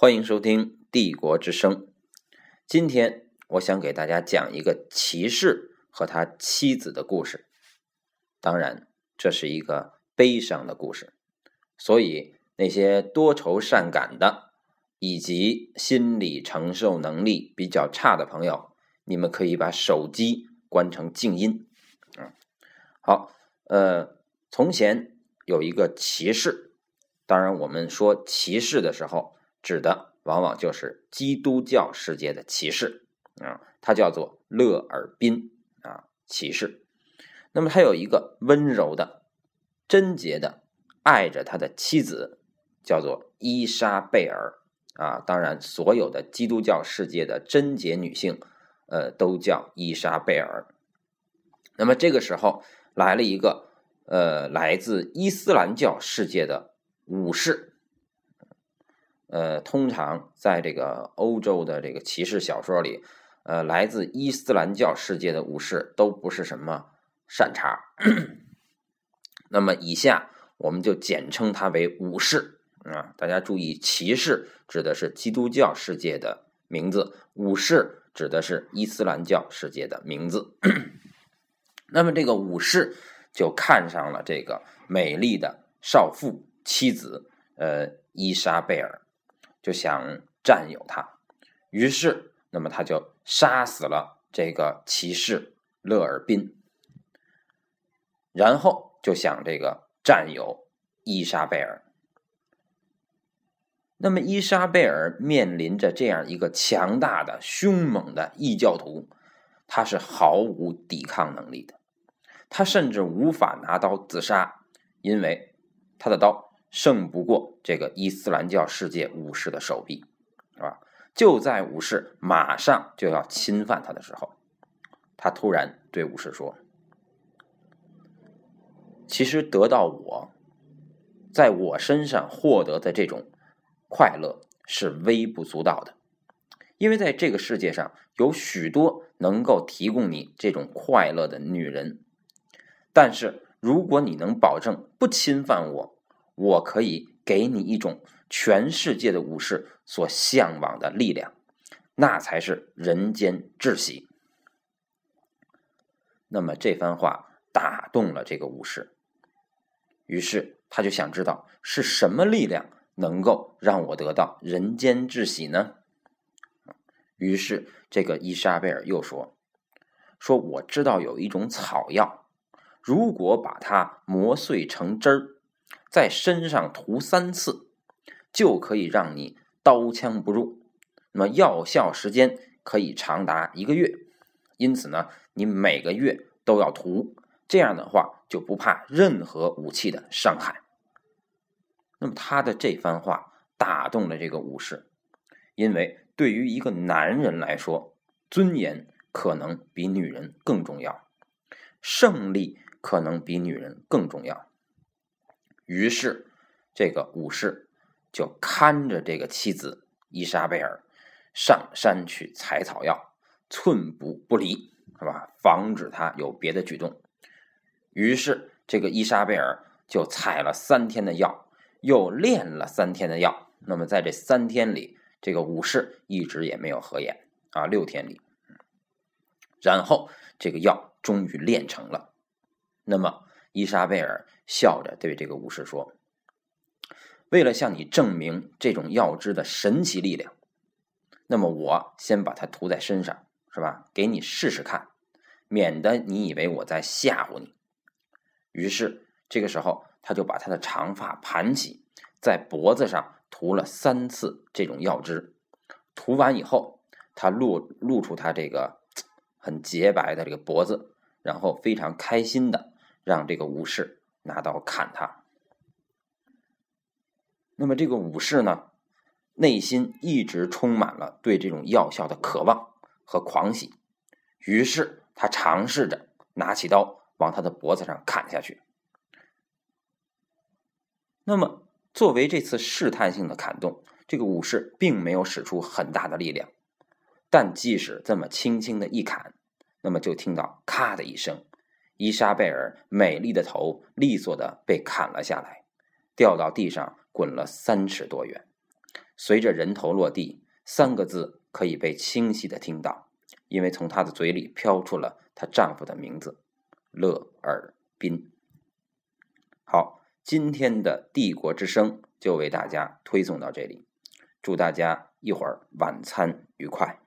欢迎收听《帝国之声》。今天我想给大家讲一个骑士和他妻子的故事。当然，这是一个悲伤的故事，所以那些多愁善感的以及心理承受能力比较差的朋友，你们可以把手机关成静音。嗯，好，呃，从前有一个骑士，当然我们说骑士的时候。指的往往就是基督教世界的骑士啊，他叫做勒尔宾啊，骑士。那么他有一个温柔的、贞洁的爱着他的妻子，叫做伊莎贝尔啊。当然，所有的基督教世界的贞洁女性，呃，都叫伊莎贝尔。那么这个时候来了一个呃，来自伊斯兰教世界的武士。呃，通常在这个欧洲的这个骑士小说里，呃，来自伊斯兰教世界的武士都不是什么善茬。那么以下我们就简称他为武士啊。大家注意，骑士指的是基督教世界的名字，武士指的是伊斯兰教世界的名字。那么这个武士就看上了这个美丽的少妇妻子，呃，伊莎贝尔。就想占有他，于是，那么他就杀死了这个骑士勒尔宾，然后就想这个占有伊莎贝尔。那么伊莎贝尔面临着这样一个强大的、凶猛的异教徒，他是毫无抵抗能力的，他甚至无法拿刀自杀，因为他的刀。胜不过这个伊斯兰教世界武士的手臂，是吧？就在武士马上就要侵犯他的时候，他突然对武士说：“其实得到我，在我身上获得的这种快乐是微不足道的，因为在这个世界上有许多能够提供你这种快乐的女人，但是如果你能保证不侵犯我。”我可以给你一种全世界的武士所向往的力量，那才是人间至喜。那么这番话打动了这个武士，于是他就想知道是什么力量能够让我得到人间至喜呢？于是这个伊莎贝尔又说：“说我知道有一种草药，如果把它磨碎成汁儿。”在身上涂三次，就可以让你刀枪不入。那么药效时间可以长达一个月，因此呢，你每个月都要涂。这样的话，就不怕任何武器的伤害。那么他的这番话打动了这个武士，因为对于一个男人来说，尊严可能比女人更重要，胜利可能比女人更重要。于是，这个武士就看着这个妻子伊莎贝尔上山去采草药，寸步不离，是吧？防止他有别的举动。于是，这个伊莎贝尔就采了三天的药，又练了三天的药。那么，在这三天里，这个武士一直也没有合眼啊。六天里，然后这个药终于练成了。那么，伊莎贝尔。笑着对这个武士说：“为了向你证明这种药汁的神奇力量，那么我先把它涂在身上，是吧？给你试试看，免得你以为我在吓唬你。”于是这个时候，他就把他的长发盘起，在脖子上涂了三次这种药汁。涂完以后，他露露出他这个很洁白的这个脖子，然后非常开心的让这个武士。拿刀砍他。那么这个武士呢，内心一直充满了对这种药效的渴望和狂喜，于是他尝试着拿起刀往他的脖子上砍下去。那么作为这次试探性的砍动，这个武士并没有使出很大的力量，但即使这么轻轻的一砍，那么就听到“咔”的一声。伊莎贝尔美丽的头利索的被砍了下来，掉到地上滚了三尺多远，随着人头落地，三个字可以被清晰的听到，因为从她的嘴里飘出了她丈夫的名字——勒尔宾。好，今天的帝国之声就为大家推送到这里，祝大家一会儿晚餐愉快。